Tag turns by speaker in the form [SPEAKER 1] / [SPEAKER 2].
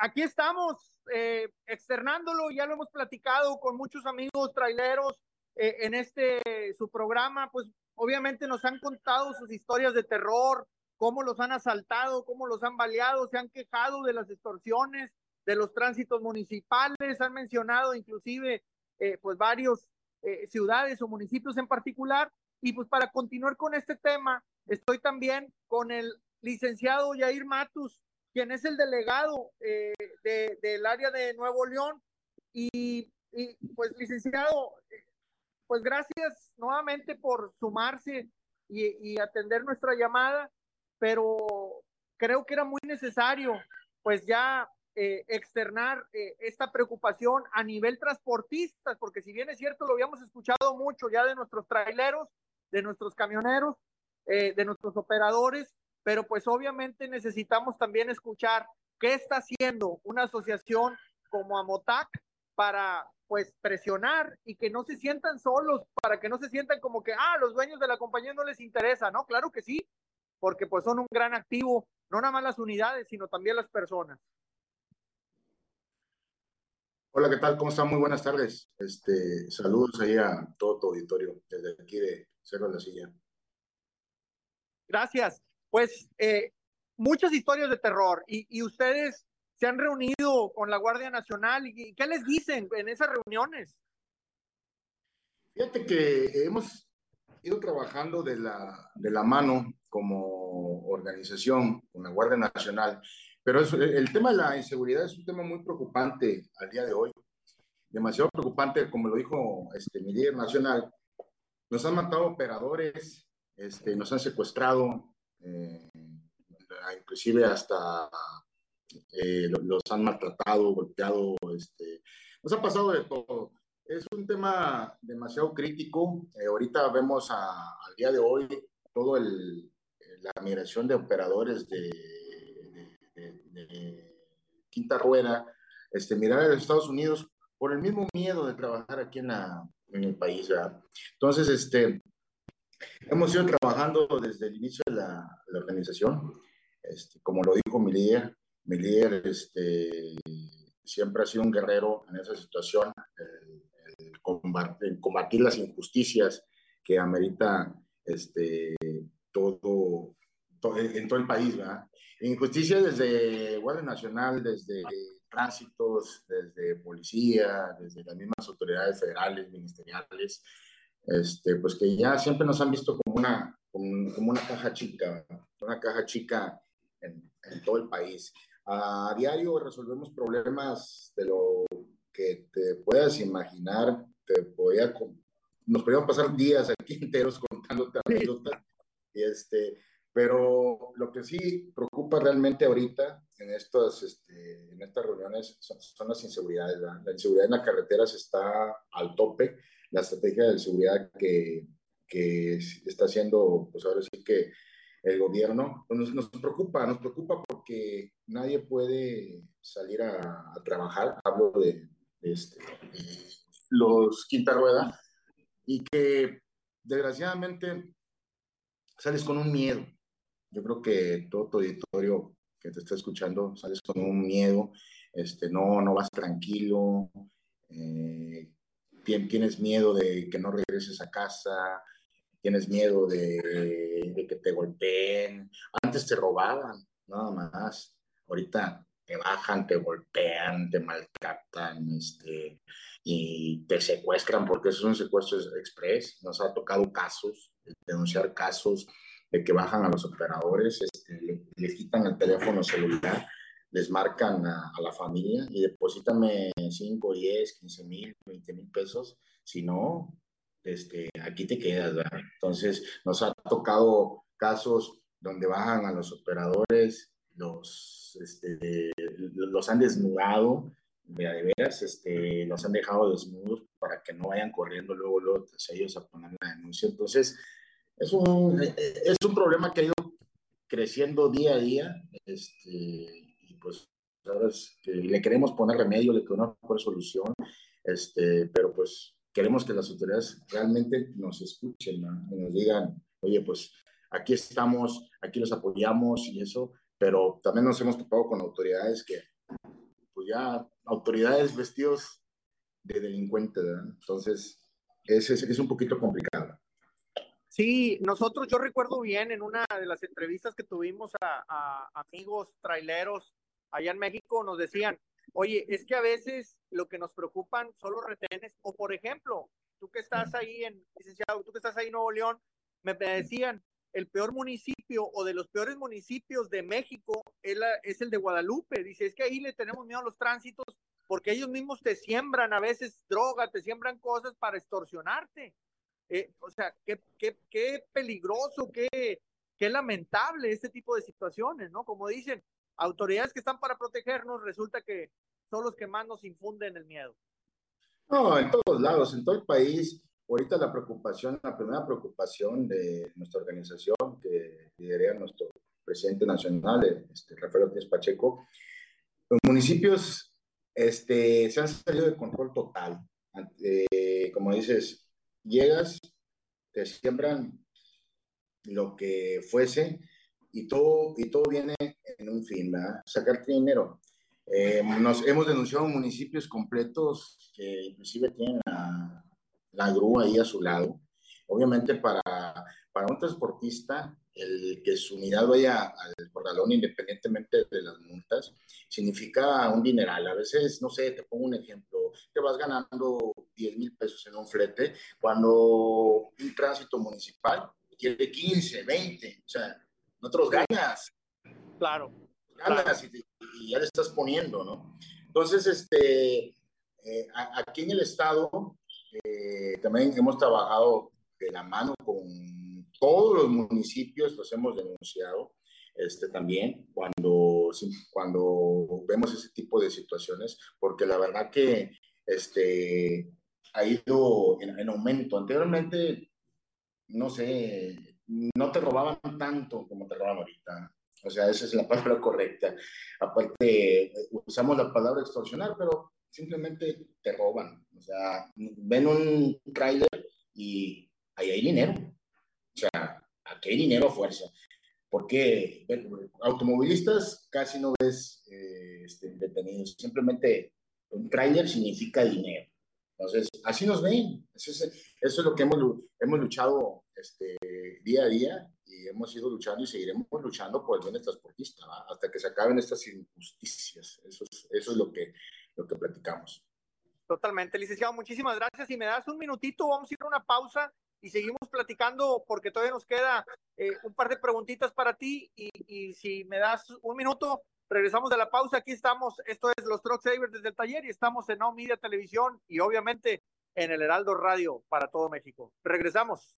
[SPEAKER 1] aquí estamos eh, externándolo, ya lo hemos platicado con muchos amigos traileros eh, en este su programa, pues obviamente nos han contado sus historias de terror, cómo los han asaltado, cómo los han baleado, se han quejado de las extorsiones, de los tránsitos municipales, han mencionado inclusive eh, pues varios eh, ciudades o municipios en particular. Y pues para continuar con este tema, estoy también con el licenciado Yair Matus, quien es el delegado eh, de, del área de Nuevo León. Y, y, pues licenciado, pues gracias nuevamente por sumarse y, y atender nuestra llamada, pero creo que era muy necesario pues ya eh, externar eh, esta preocupación a nivel transportistas, porque si bien es cierto, lo habíamos escuchado mucho ya de nuestros traileros, de nuestros camioneros, eh, de nuestros operadores, pero pues obviamente necesitamos también escuchar qué está haciendo una asociación como Amotac para pues presionar y que no se sientan solos, para que no se sientan como que, ah, los dueños de la compañía no les interesa, ¿no? Claro que sí, porque pues son un gran activo, no nada más las unidades, sino también las personas.
[SPEAKER 2] Hola, ¿qué tal? ¿Cómo están? Muy buenas tardes. Este, saludos ahí a todo tu auditorio desde aquí de Cerro de la Silla.
[SPEAKER 1] Gracias. Pues eh, muchas historias de terror y, y, ustedes se han reunido con la Guardia Nacional y ¿qué les dicen en esas reuniones?
[SPEAKER 2] Fíjate que hemos ido trabajando de la, de la mano como organización con la Guardia Nacional pero es, el tema de la inseguridad es un tema muy preocupante al día de hoy. Demasiado preocupante, como lo dijo este, mi líder nacional. Nos han matado operadores, este, nos han secuestrado, inclusive hasta eh, los han maltratado, golpeado, este, nos ha pasado de todo. Es un tema demasiado crítico. Eh, ahorita vemos a, al día de hoy todo el, la migración de operadores de de, quinta rueda, este, mirar a los Estados Unidos por el mismo miedo de trabajar aquí en, la, en el país. ¿verdad? Entonces, este, hemos ido trabajando desde el inicio de la, la organización. Este, como lo dijo mi líder, mi líder este, siempre ha sido un guerrero en esa situación, el, el combatir, el combatir las injusticias que amerita este, todo, todo, en todo el país. ¿verdad? Injusticia desde Guardia Nacional, desde tránsitos, desde policía, desde las mismas autoridades federales, ministeriales, este, pues que ya siempre nos han visto como una, como, como una caja chica, una caja chica en, en, todo el país. A diario resolvemos problemas de lo que te puedas imaginar, te podía, nos podíamos pasar días aquí enteros contándote anécdotas, y este, pero lo que sí preocupa realmente ahorita en estas, este, en estas reuniones son, son las inseguridades. ¿verdad? La inseguridad en las carreteras está al tope. La estrategia de seguridad que, que está haciendo, pues ahora sí que el gobierno, pues nos, nos, preocupa, nos preocupa porque nadie puede salir a, a trabajar. Hablo de, de este, los quinta rueda y que desgraciadamente sales con un miedo yo creo que todo tu auditorio que te está escuchando sales con un miedo, este, no, no vas tranquilo, eh, tienes miedo de que no regreses a casa, tienes miedo de, de, que te golpeen. Antes te robaban, nada más. Ahorita te bajan, te golpean, te maltratan este, y te secuestran porque eso es un secuestro express. Nos ha tocado casos, denunciar casos de que bajan a los operadores, este, les quitan el teléfono celular, les marcan a, a la familia y deposítame 5, 10, 15 mil, 20 mil pesos, si no, este, aquí te quedas. ¿verdad? Entonces, nos ha tocado casos donde bajan a los operadores, los, este, los han desnudado, de veras, este, los han dejado desnudos para que no vayan corriendo luego, luego tras ellos a poner la denuncia. Entonces, es un, es un problema que ha ido creciendo día a día, este, y pues ¿sabes? Que le queremos poner remedio, le queremos poner solución, este, pero pues queremos que las autoridades realmente nos escuchen, ¿no? y nos digan, oye, pues aquí estamos, aquí los apoyamos y eso, pero también nos hemos topado con autoridades que ya autoridades vestidos de delincuentes, ¿verdad? Entonces, es, es, es un poquito complicado.
[SPEAKER 1] Sí, nosotros, yo recuerdo bien en una de las entrevistas que tuvimos a, amigos traileros allá en México, nos decían, oye, es que a veces lo que nos preocupan son los retenes, o por ejemplo, tú que estás ahí en, licenciado, tú que estás ahí en Nuevo León, me, decían, el peor municipio o de los peores municipios de México es, es, el de Guadalupe. Dice, es que ahí le tenemos miedo a los tránsitos porque ellos mismos te siembran a veces droga, te siembran cosas para extorsionarte. Eh, o sea, qué, qué, qué peligroso, qué, qué lamentable este tipo de situaciones, ¿no? Como dicen, autoridades que están para protegernos, resulta que son los que más nos infunden el miedo.
[SPEAKER 2] No, en todos lados, en todo el país. Ahorita la preocupación, la primera preocupación de nuestra organización, que lidera nuestro presidente nacional, este, Rafael Ortiz Pacheco, los municipios este, se han salido de control total. Eh, como dices, llegas, te siembran lo que fuese y todo, y todo viene en un fin, ¿verdad? Sacarte dinero. Eh, nos hemos denunciado municipios completos que inclusive tienen la, la grúa ahí a su lado. Obviamente para, para un transportista, el que su unidad vaya al corralón independientemente de las multas, significa un dineral. A veces, no sé, te pongo un ejemplo, te vas ganando 10 mil pesos en un flete, cuando un tránsito municipal quiere 15, 20, o sea, nosotros ganas.
[SPEAKER 1] Claro.
[SPEAKER 2] Ganas Y, ya le estás poniendo, ¿no? Entonces, este, eh, aquí en el estado eh, también hemos trabajado de la mano con todos los municipios, los hemos denunciado este, también cuando, cuando vemos ese tipo de situaciones, porque la verdad que este, ha ido en, en aumento. Anteriormente, no sé, no te robaban tanto como te roban ahorita. O sea, esa es la palabra correcta. Aparte, usamos la palabra extorsionar, pero simplemente te roban. O sea, ven un trailer y ahí hay dinero. Sea, aquí hay dinero a fuerza. Porque automovilistas casi no ves eh, este, detenidos. Simplemente un trailer significa dinero. Entonces, así nos ven. Eso es, eso es lo que hemos, hemos luchado este, día a día y hemos ido luchando y seguiremos luchando por el bien del transportista hasta que se acaben estas injusticias. Eso es, eso es lo, que, lo que platicamos.
[SPEAKER 1] Totalmente, licenciado. Muchísimas gracias. Si me das un minutito, vamos a ir a una pausa y seguimos platicando porque todavía nos queda eh, un par de preguntitas para ti y, y, si me das un minuto, regresamos de la pausa. Aquí estamos, esto es los Truck Savers desde el taller y estamos en Now Media Televisión y obviamente en el Heraldo Radio para todo México. Regresamos.